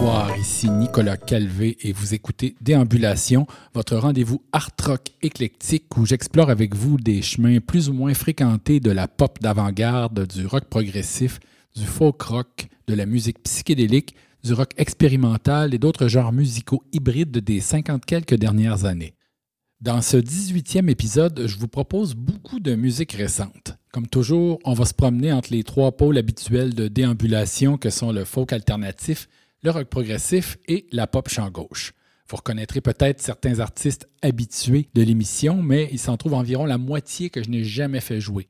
Bonsoir, ici Nicolas Calvé et vous écoutez Déambulation, votre rendez-vous art rock éclectique où j'explore avec vous des chemins plus ou moins fréquentés de la pop d'avant-garde, du rock progressif, du folk rock, de la musique psychédélique, du rock expérimental et d'autres genres musicaux hybrides des 50 quelques dernières années. Dans ce 18e épisode, je vous propose beaucoup de musique récente. Comme toujours, on va se promener entre les trois pôles habituels de déambulation que sont le folk alternatif, le rock progressif et la pop chant gauche. Vous reconnaîtrez peut-être certains artistes habitués de l'émission, mais il s'en trouve environ la moitié que je n'ai jamais fait jouer.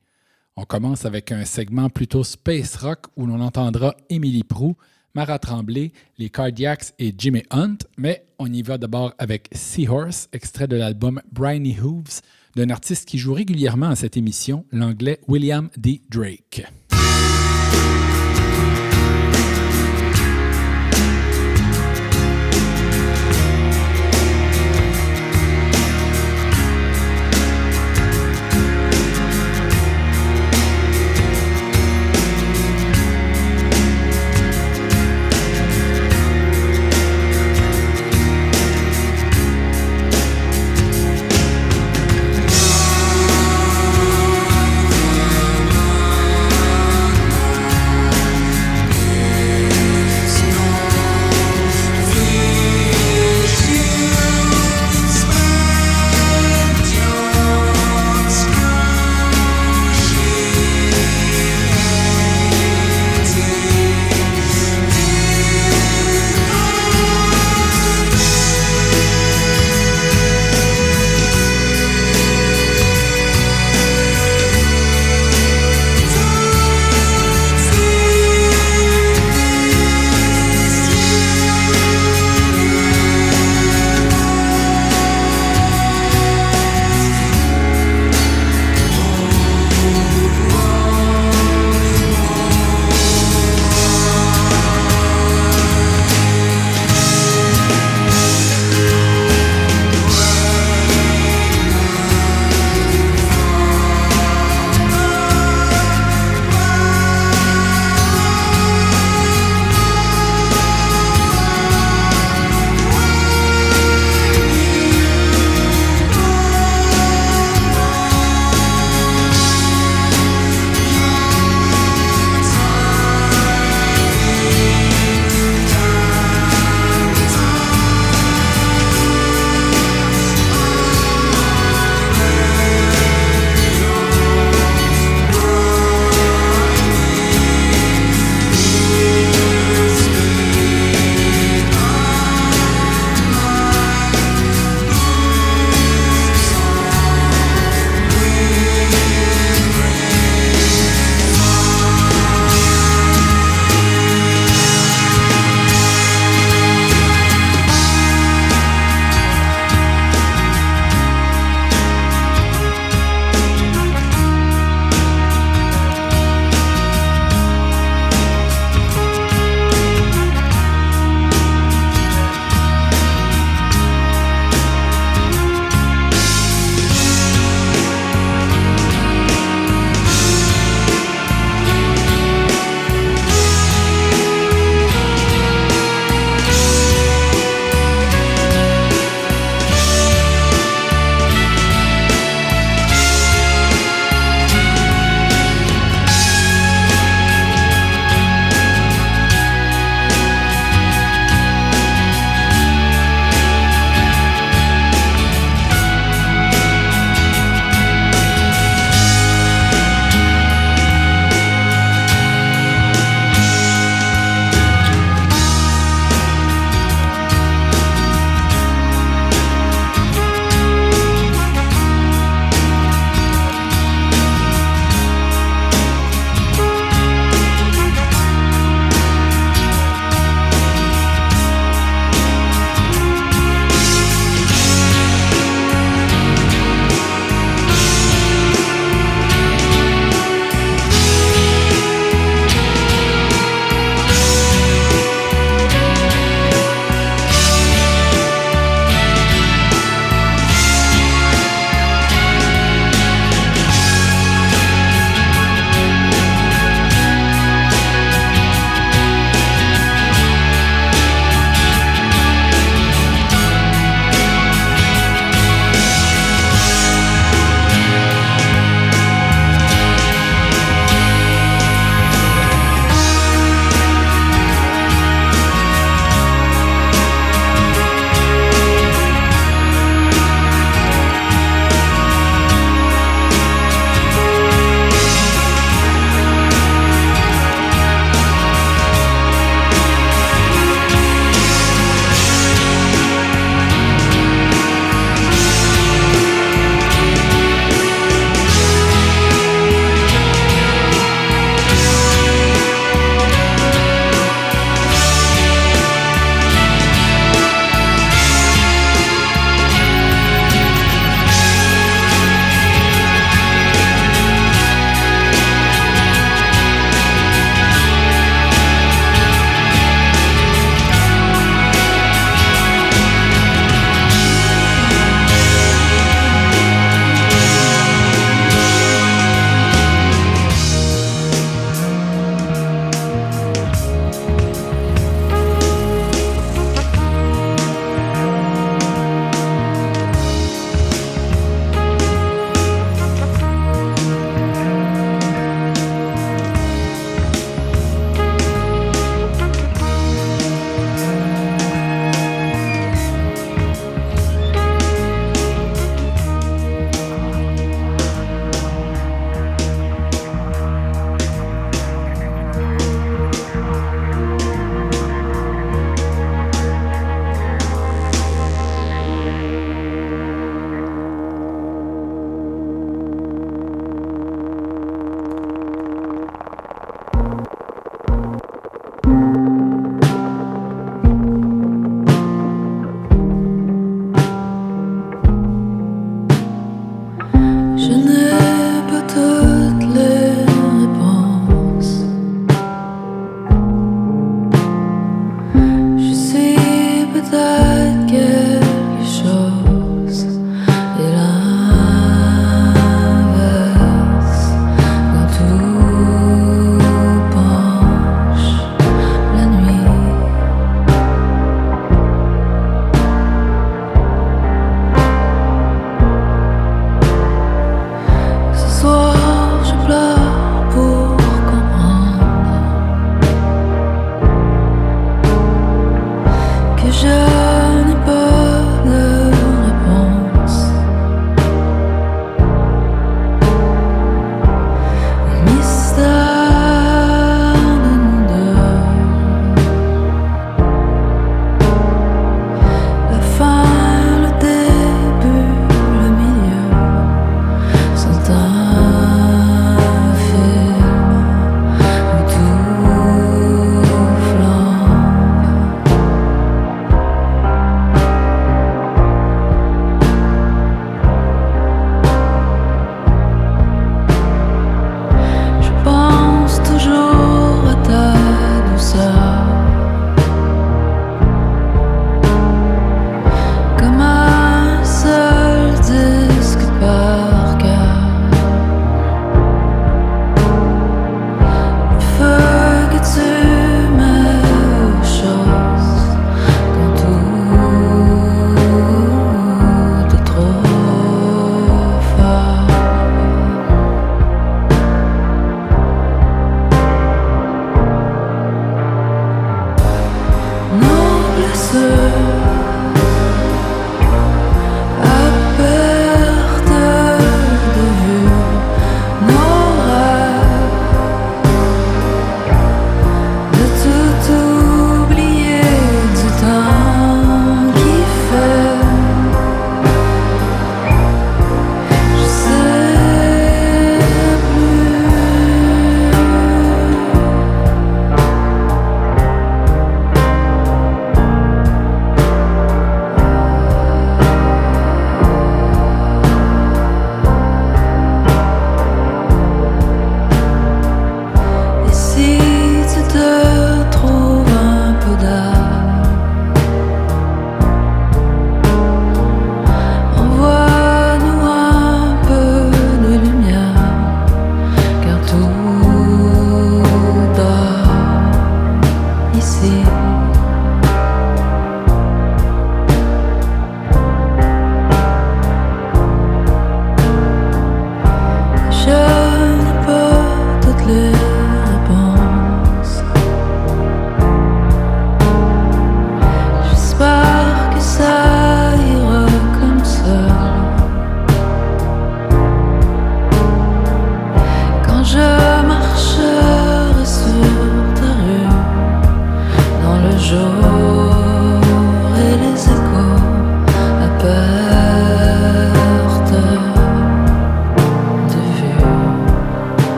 On commence avec un segment plutôt space rock où l'on entendra Emily Prou, Mara Tremblay, les Cardiacs et Jimmy Hunt, mais on y va d'abord avec Seahorse, extrait de l'album Briny Hooves d'un artiste qui joue régulièrement à cette émission, l'anglais William D. Drake.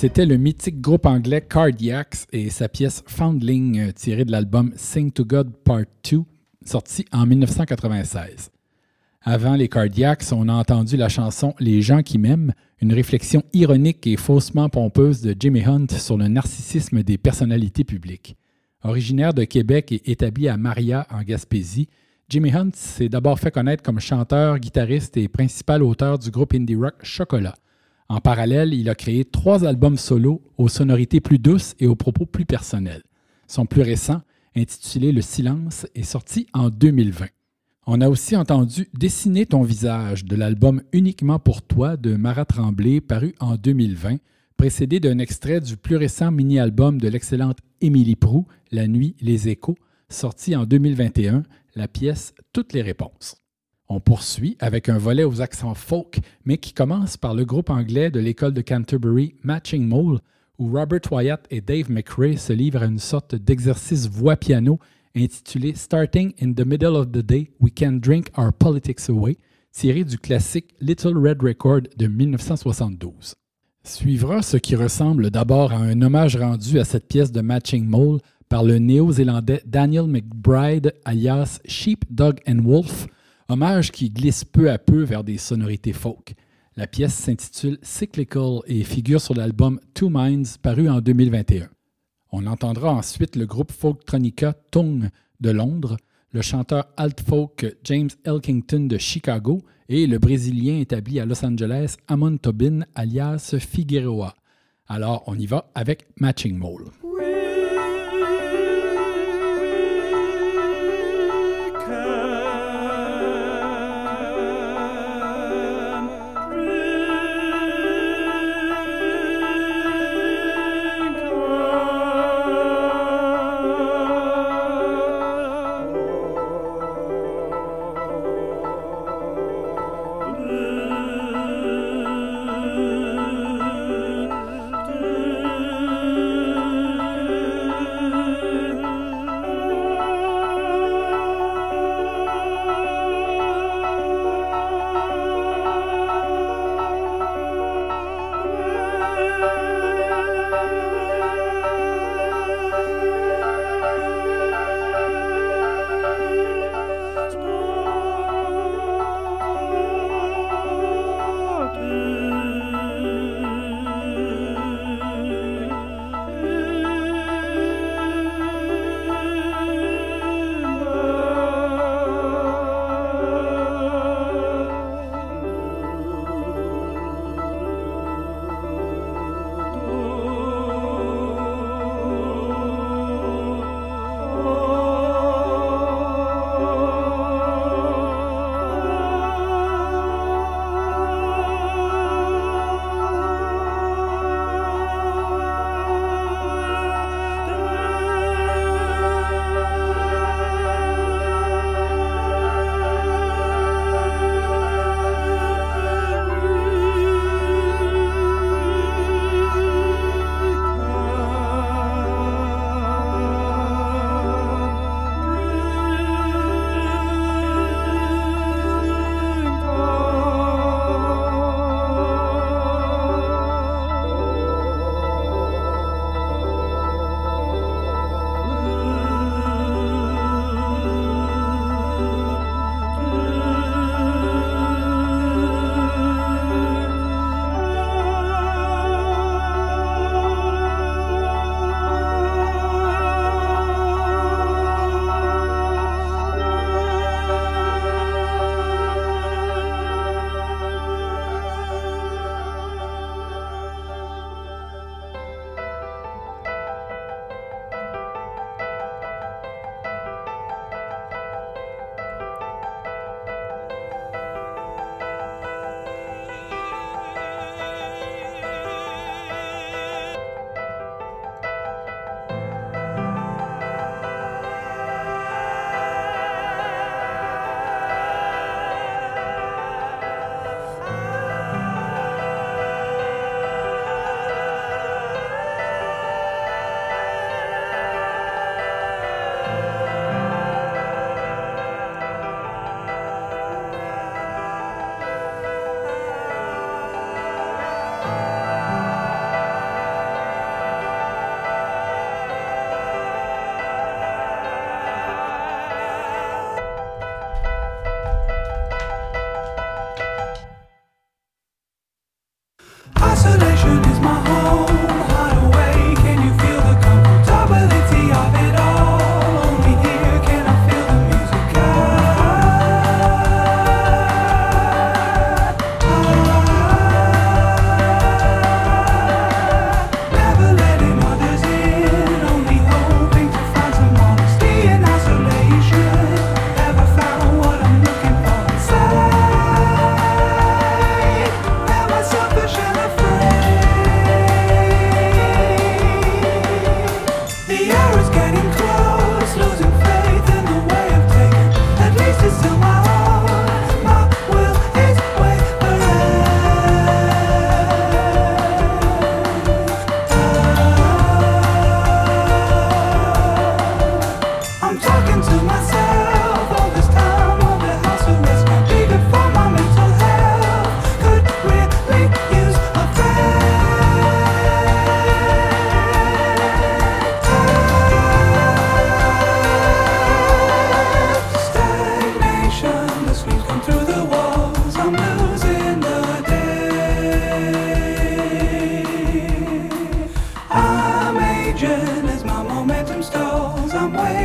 C'était le mythique groupe anglais Cardiacs et sa pièce Foundling euh, tirée de l'album Sing to God Part 2 sorti en 1996. Avant les Cardiacs, on a entendu la chanson Les gens qui m'aiment, une réflexion ironique et faussement pompeuse de Jimmy Hunt sur le narcissisme des personnalités publiques. Originaire de Québec et établi à Maria, en Gaspésie, Jimmy Hunt s'est d'abord fait connaître comme chanteur, guitariste et principal auteur du groupe indie rock Chocolat. En parallèle, il a créé trois albums solo aux sonorités plus douces et aux propos plus personnels. Son plus récent, intitulé Le silence, est sorti en 2020. On a aussi entendu Dessiner ton visage de l'album Uniquement pour toi de Marat Tremblay paru en 2020, précédé d'un extrait du plus récent mini-album de l'excellente Émilie Prou, La nuit, les échos, sorti en 2021, la pièce Toutes les réponses. On poursuit avec un volet aux accents folk, mais qui commence par le groupe anglais de l'école de Canterbury Matching Mole, où Robert Wyatt et Dave McRae se livrent à une sorte d'exercice voix-piano intitulé Starting in the Middle of the Day, We Can Drink Our Politics Away, tiré du classique Little Red Record de 1972. Suivra ce qui ressemble d'abord à un hommage rendu à cette pièce de Matching Mole par le néo-zélandais Daniel McBride alias Sheep, Dog and Wolf, hommage qui glisse peu à peu vers des sonorités folk. La pièce s'intitule Cyclical et figure sur l'album Two Minds paru en 2021. On entendra ensuite le groupe folktronica Tongue de Londres, le chanteur alt-folk James Elkington de Chicago et le Brésilien établi à Los Angeles Amon Tobin alias Figueroa. Alors on y va avec Matching Mole.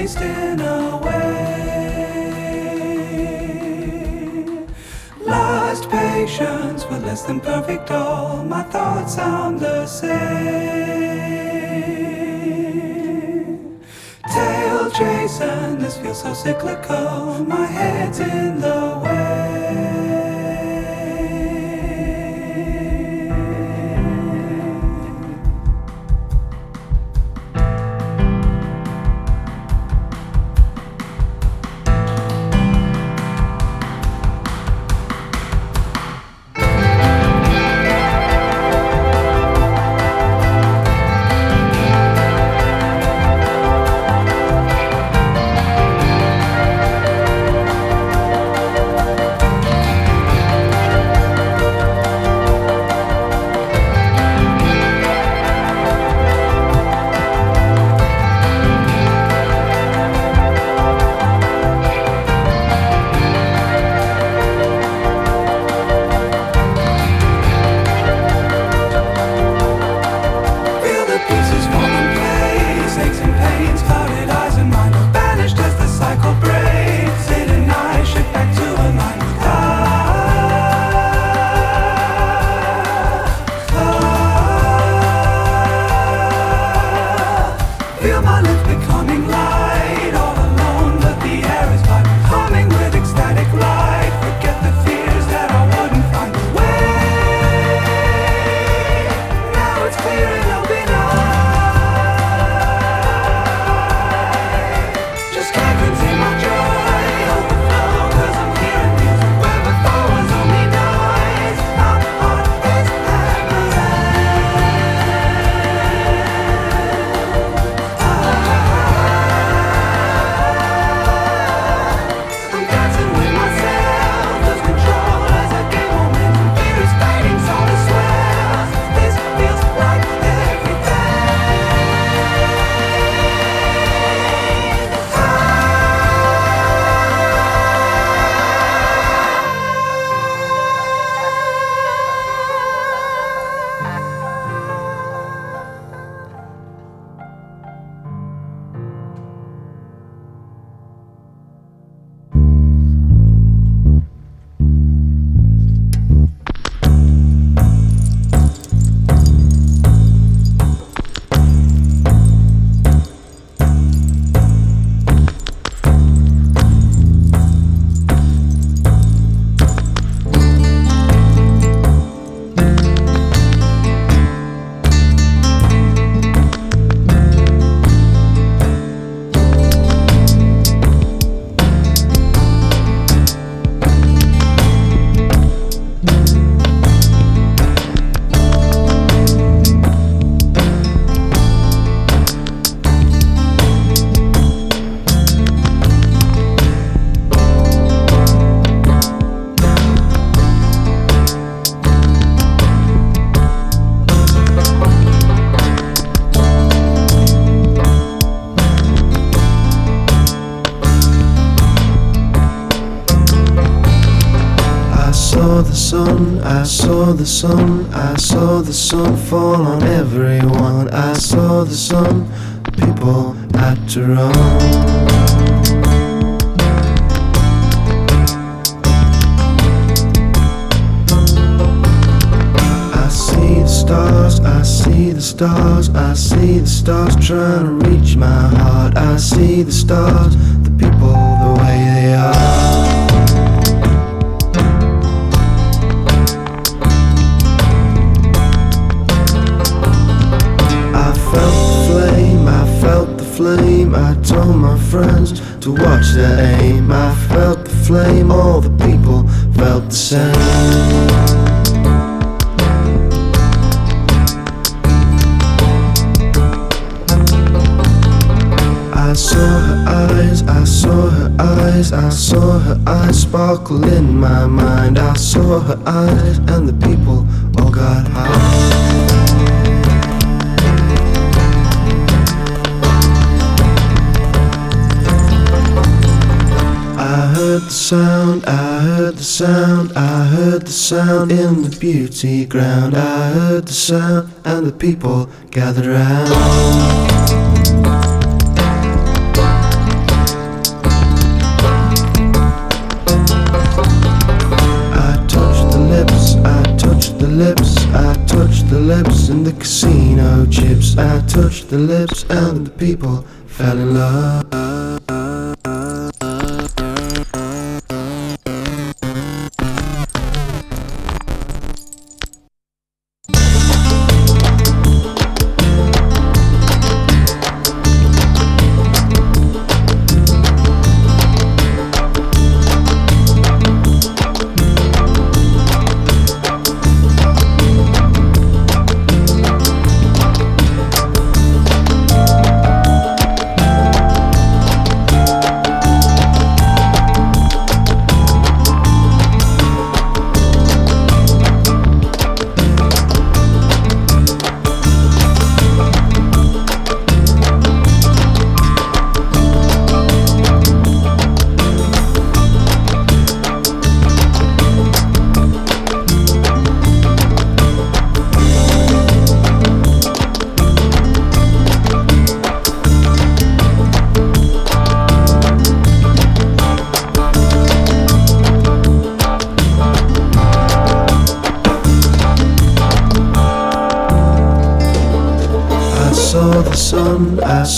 wasting away. Lost patience with less than perfect all. My thoughts sound the same. Tail chasing, this feels so cyclical. My head's in the way. The sun, I saw the sun fall on everyone. I saw the sun, people had to run. I see the stars, I see the stars, I see the stars trying to reach my heart. I see the stars, the people friends to watch their aim. I felt the flame, all the people felt the same. I saw her eyes, I saw her eyes, I saw her eyes sparkle in my mind. I saw her eyes, and the people sound, I heard the sound, I heard the sound in the beauty ground. I heard the sound, and the people gathered round. I touched the lips I touched the lips, I touched the lips in the casino chips. I touched the lips and the people fell in love.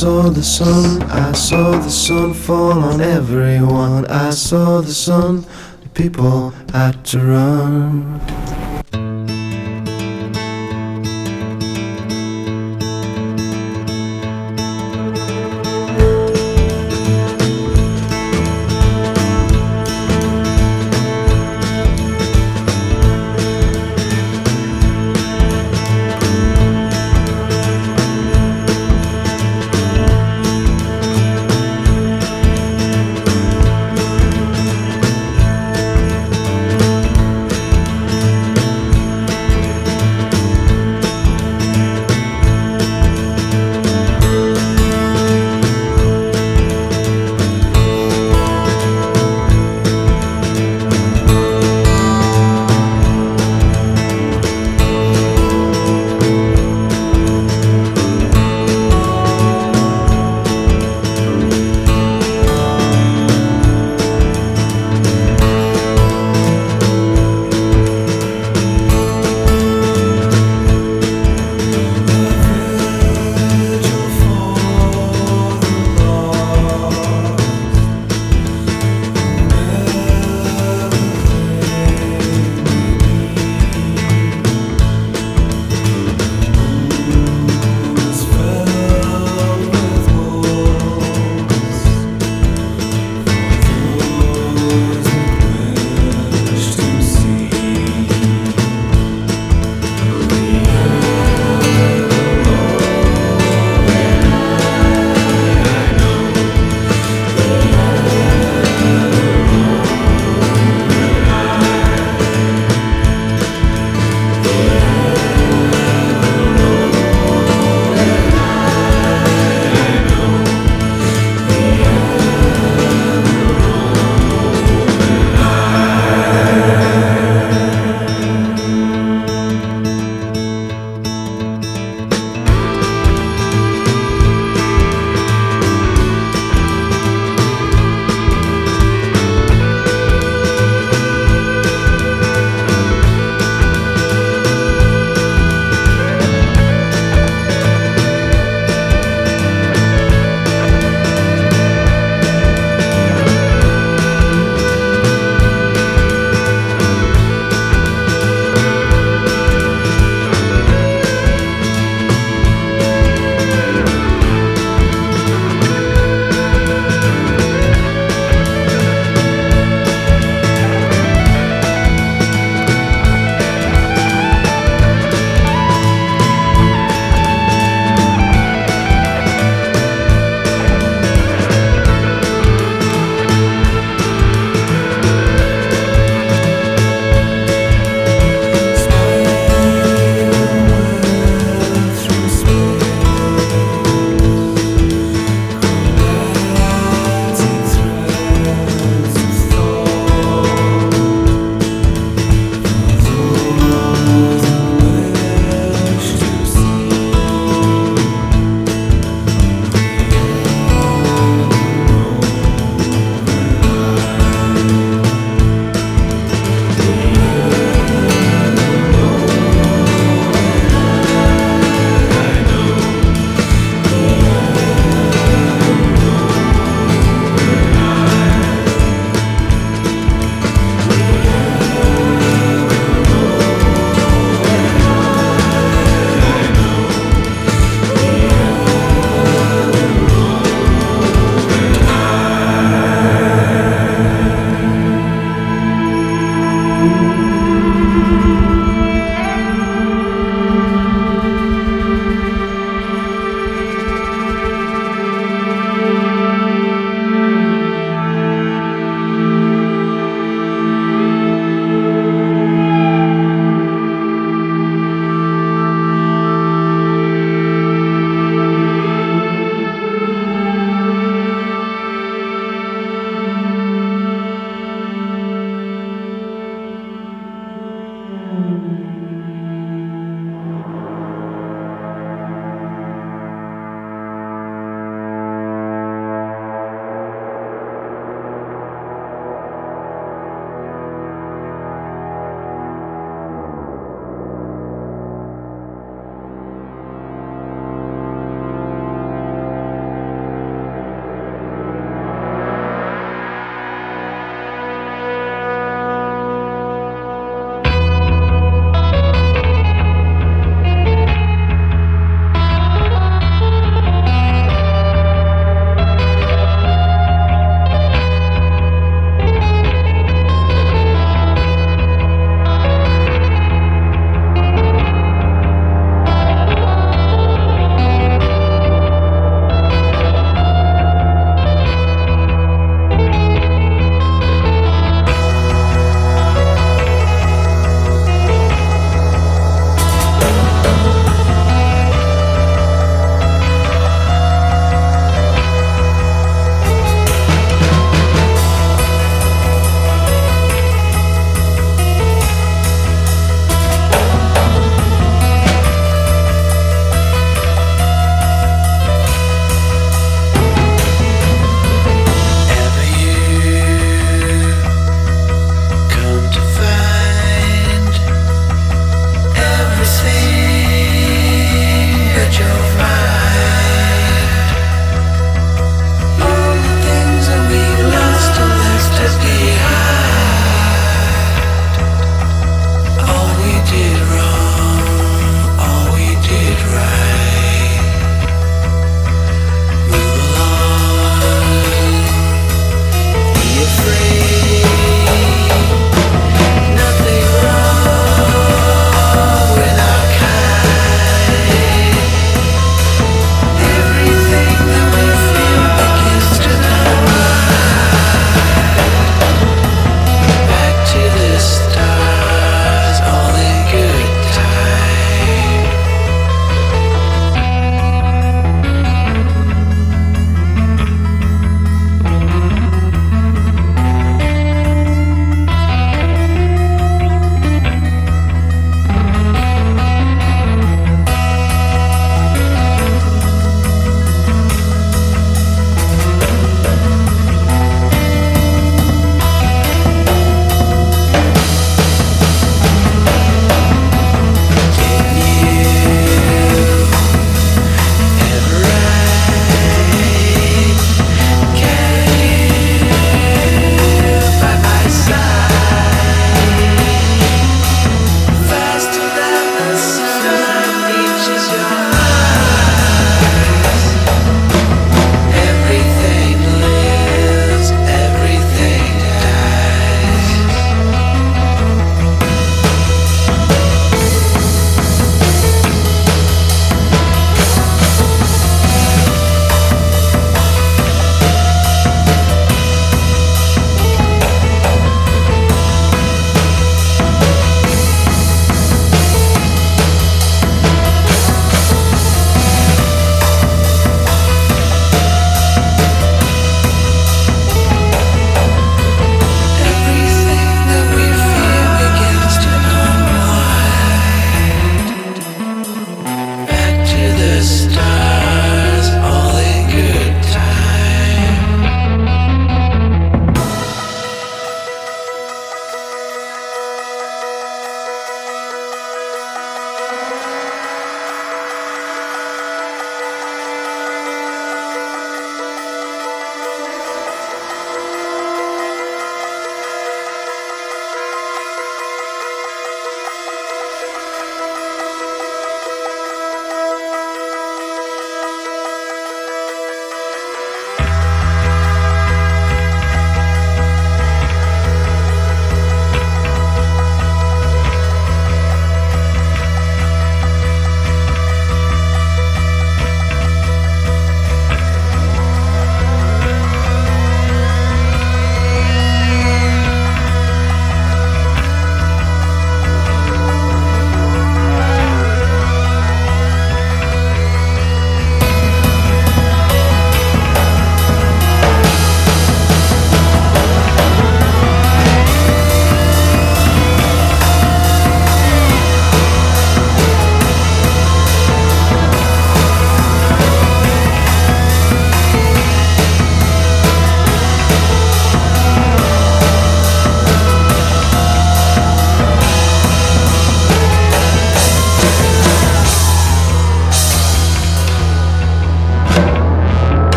Saw the sun, I saw the sun fall on everyone. I saw the sun, the people had to run.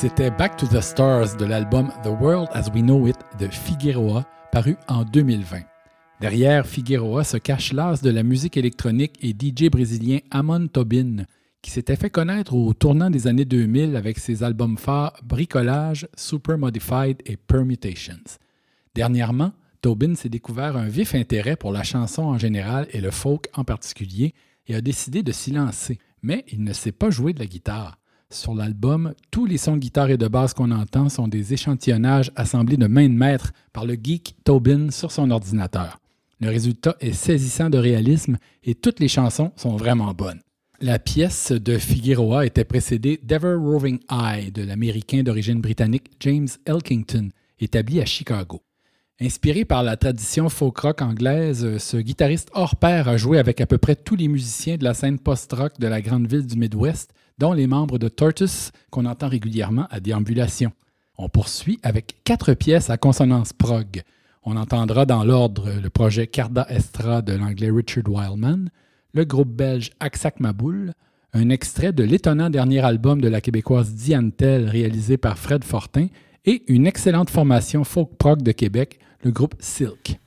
C'était Back to the Stars de l'album The World as We Know It de Figueroa, paru en 2020. Derrière Figueroa se cache l'as de la musique électronique et DJ brésilien Amon Tobin, qui s'était fait connaître au tournant des années 2000 avec ses albums phares Bricolage, Super Modified et Permutations. Dernièrement, Tobin s'est découvert un vif intérêt pour la chanson en général et le folk en particulier et a décidé de s'y lancer, mais il ne sait pas jouer de la guitare. Sur l'album, tous les sons de guitare et de basse qu'on entend sont des échantillonnages assemblés de main de maître par le geek Tobin sur son ordinateur. Le résultat est saisissant de réalisme et toutes les chansons sont vraiment bonnes. La pièce de Figueroa était précédée d'Ever Roving Eye de l'Américain d'origine britannique James Elkington, établi à Chicago. Inspiré par la tradition folk rock anglaise, ce guitariste hors pair a joué avec à peu près tous les musiciens de la scène post-rock de la grande ville du Midwest dont les membres de Tortoise qu'on entend régulièrement à déambulation. On poursuit avec quatre pièces à consonance prog. On entendra dans l'ordre le projet Carda Estra de l'anglais Richard Wildman, le groupe belge Aksak Maboul, un extrait de l'étonnant dernier album de la québécoise Diane Tell réalisé par Fred Fortin et une excellente formation folk prog de Québec, le groupe Silk.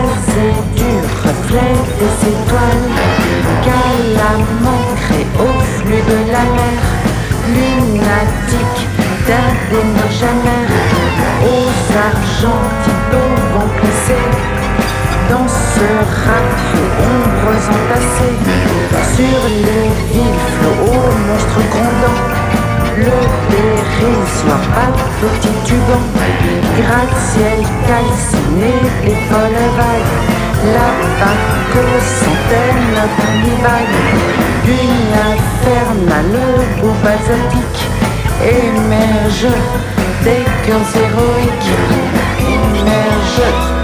étoiles, c'est du reflet des étoiles. Calamant créé au flux de la mer, lunatique d'Adénor Jamer. Aux argentines vont glisser dans ce rafio ombres entassées. Sur les villes flots aux monstres grondants le soir à Tituban, gratte-ciel calciné, les folles vagues, la centaine d'univagues, une infernale ou basaltique émerge des cœurs héroïques, émerge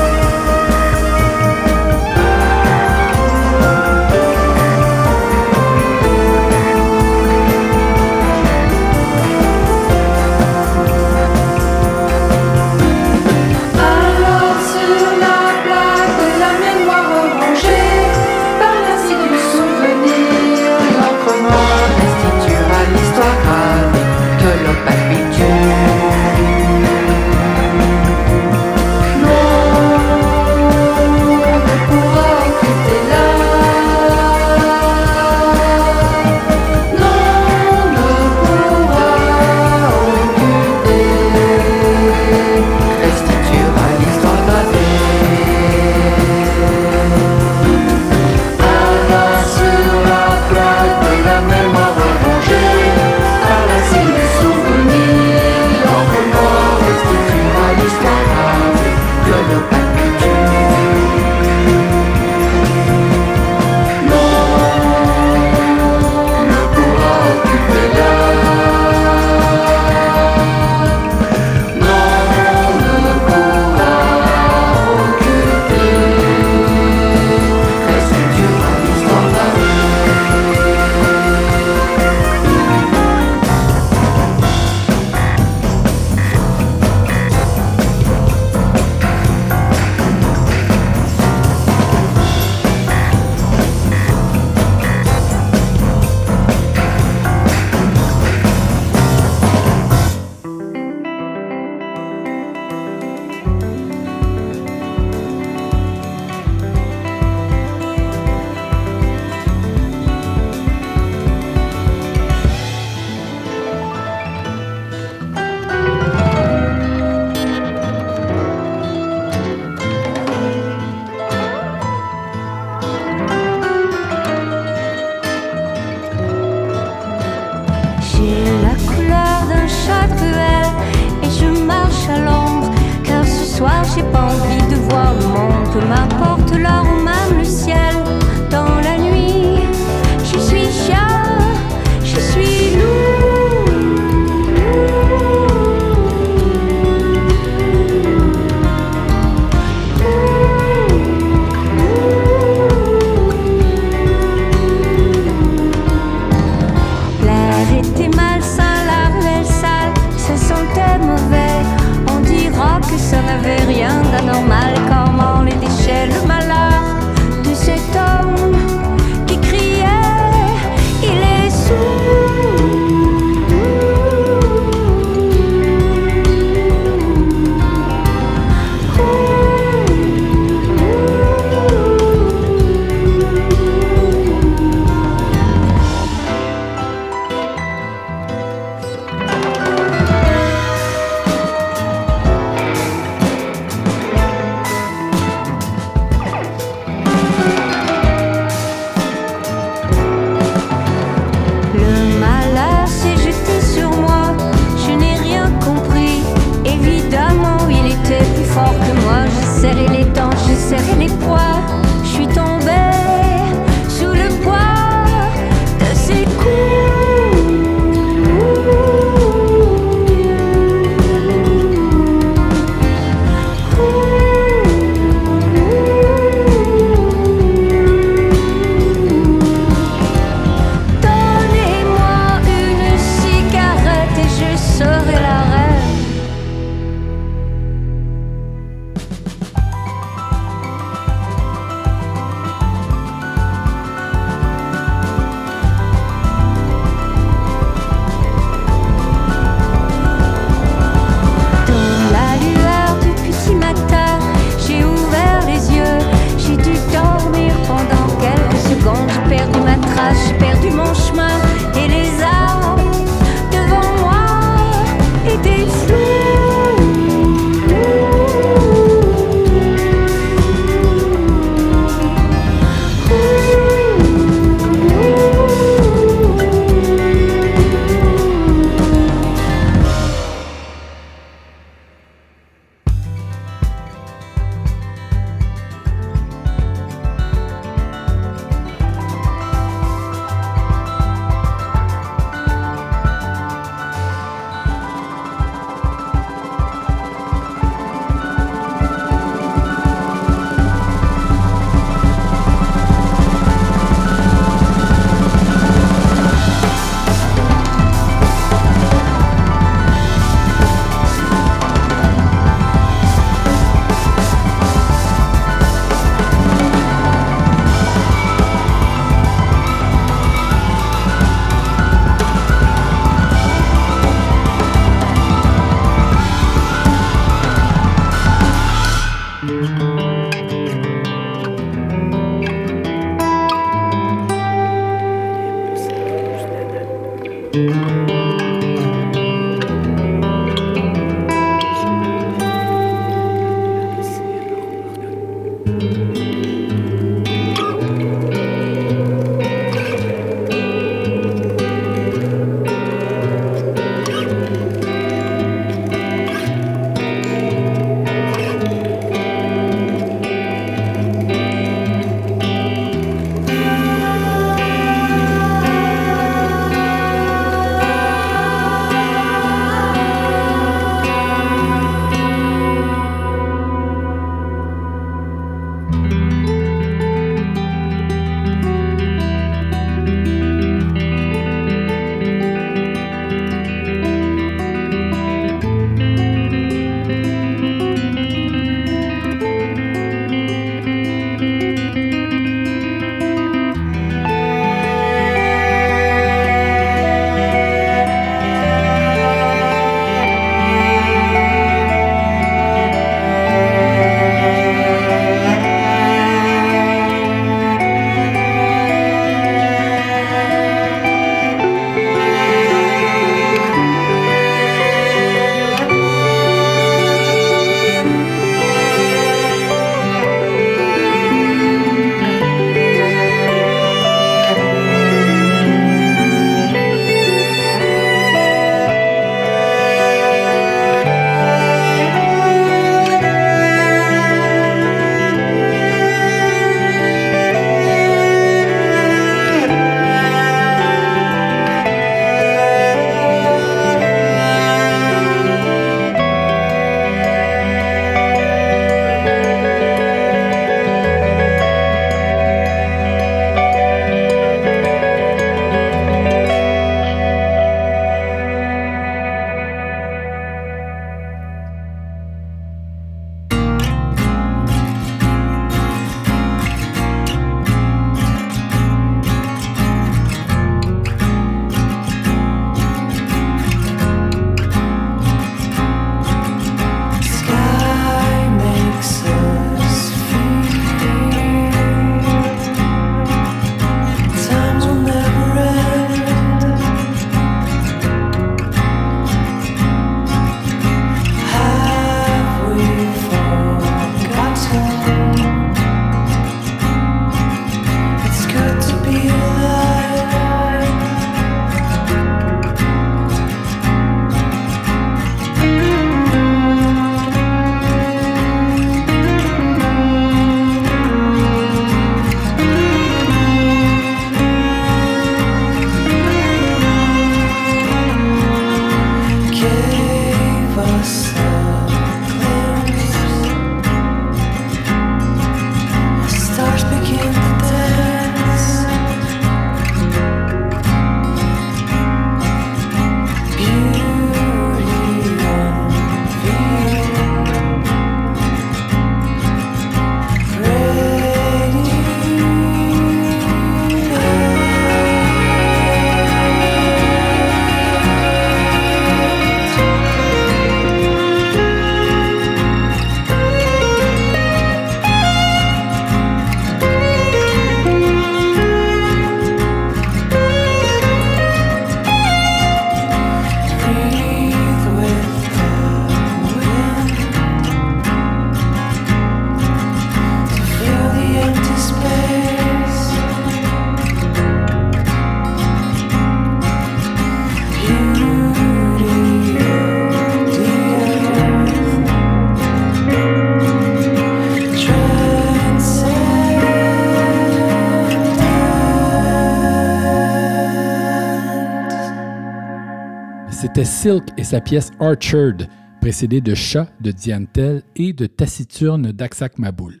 C'était Silk et sa pièce Orchard, précédée de Chat de Diane Tell et de Taciturne d'Aksak Maboul.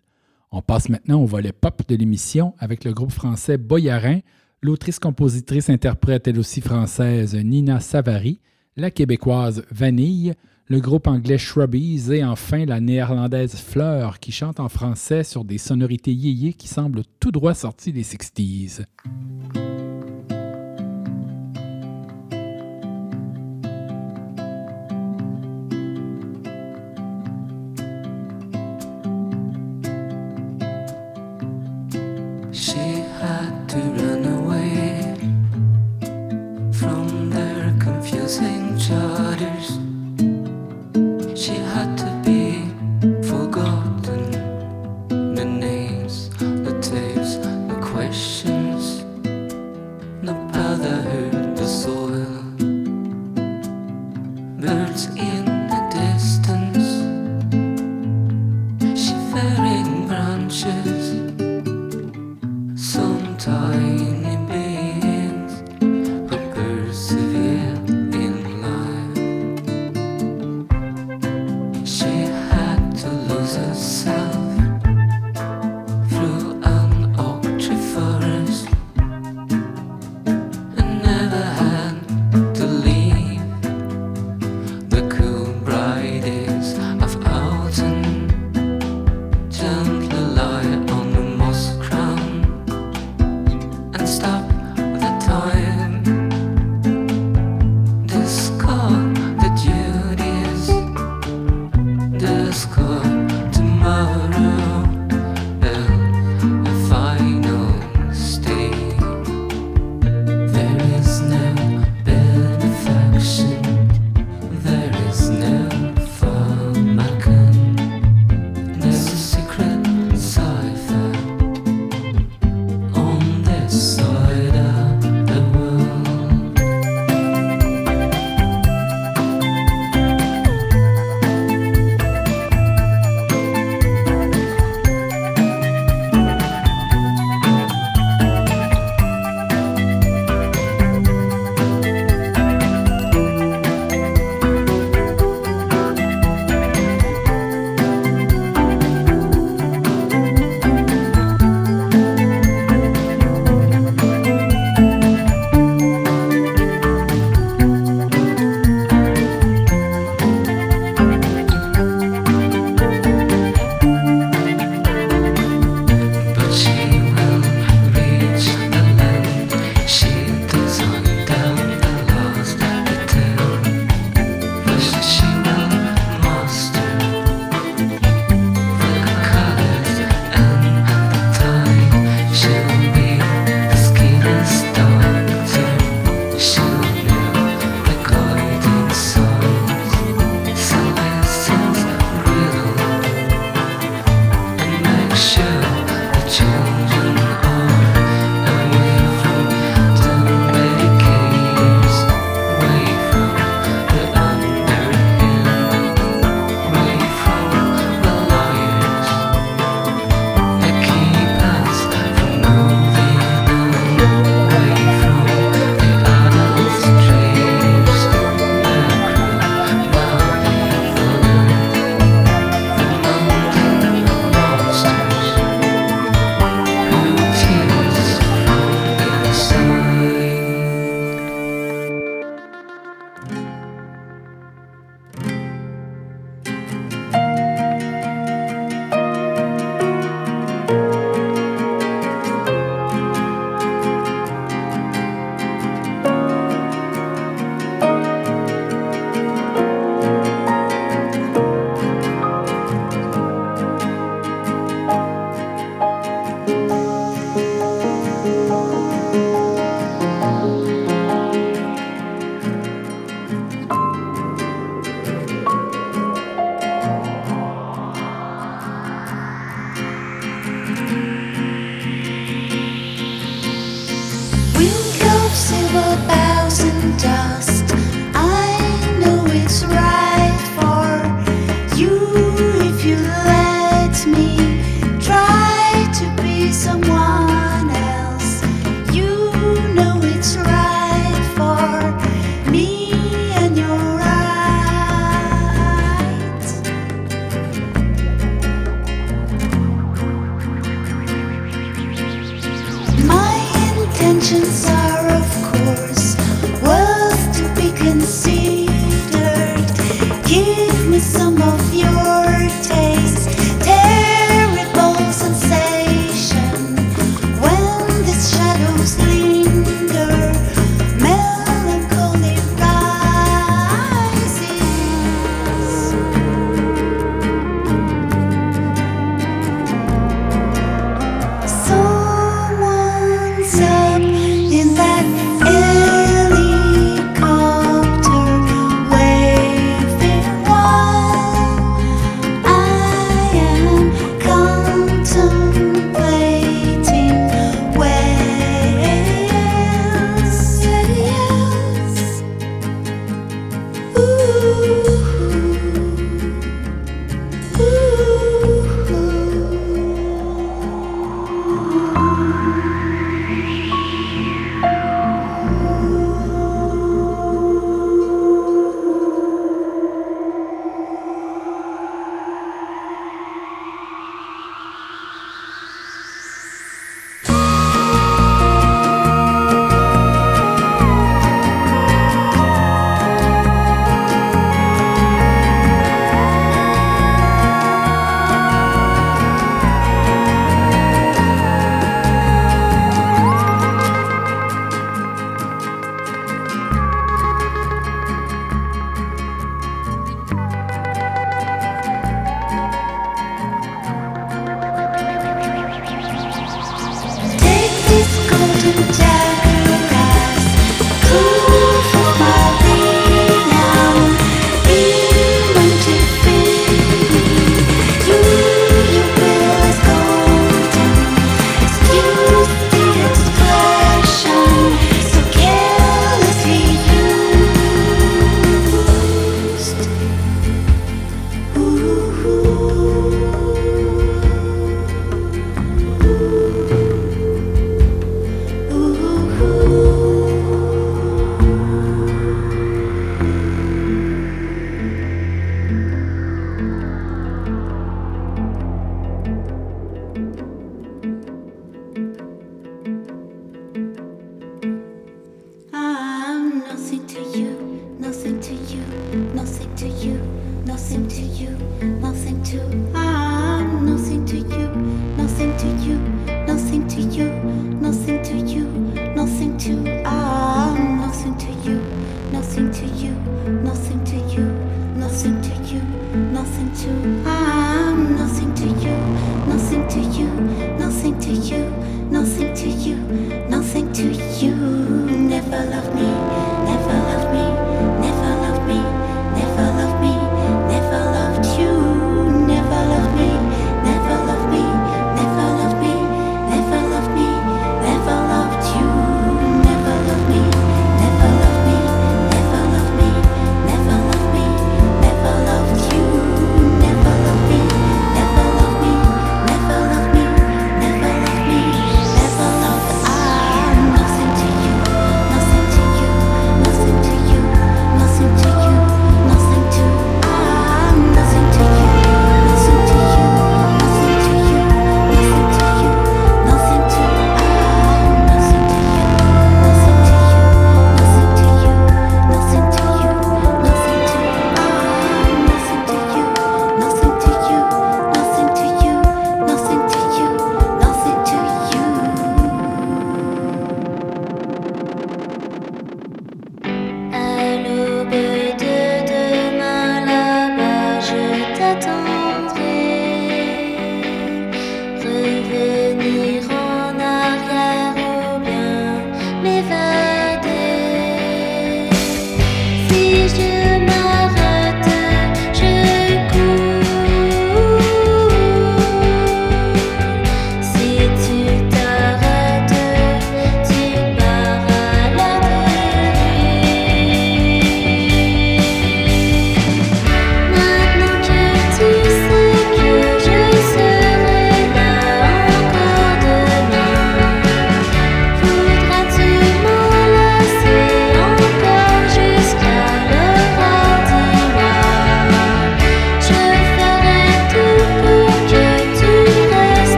On passe maintenant au volet pop de l'émission avec le groupe français Boyarin, l'autrice, compositrice, interprète elle aussi française Nina Savary, la québécoise Vanille, le groupe anglais Shrubbies et enfin la néerlandaise Fleur qui chante en français sur des sonorités yéyé qui semblent tout droit sorties des 60s.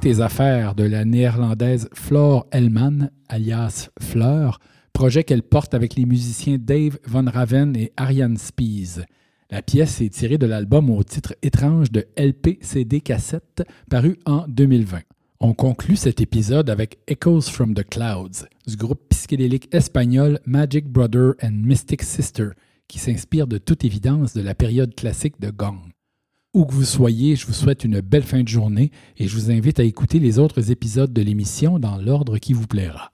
Tes affaires de la néerlandaise Flore Hellman, alias Fleur, projet qu'elle porte avec les musiciens Dave Von Raven et Ariane Spies. La pièce est tirée de l'album au titre étrange de LPCD Cassette, paru en 2020. On conclut cet épisode avec Echoes from the Clouds, du groupe psychédélique espagnol Magic Brother and Mystic Sister, qui s'inspire de toute évidence de la période classique de Gong. Où que vous soyez, je vous souhaite une belle fin de journée et je vous invite à écouter les autres épisodes de l'émission dans l'ordre qui vous plaira.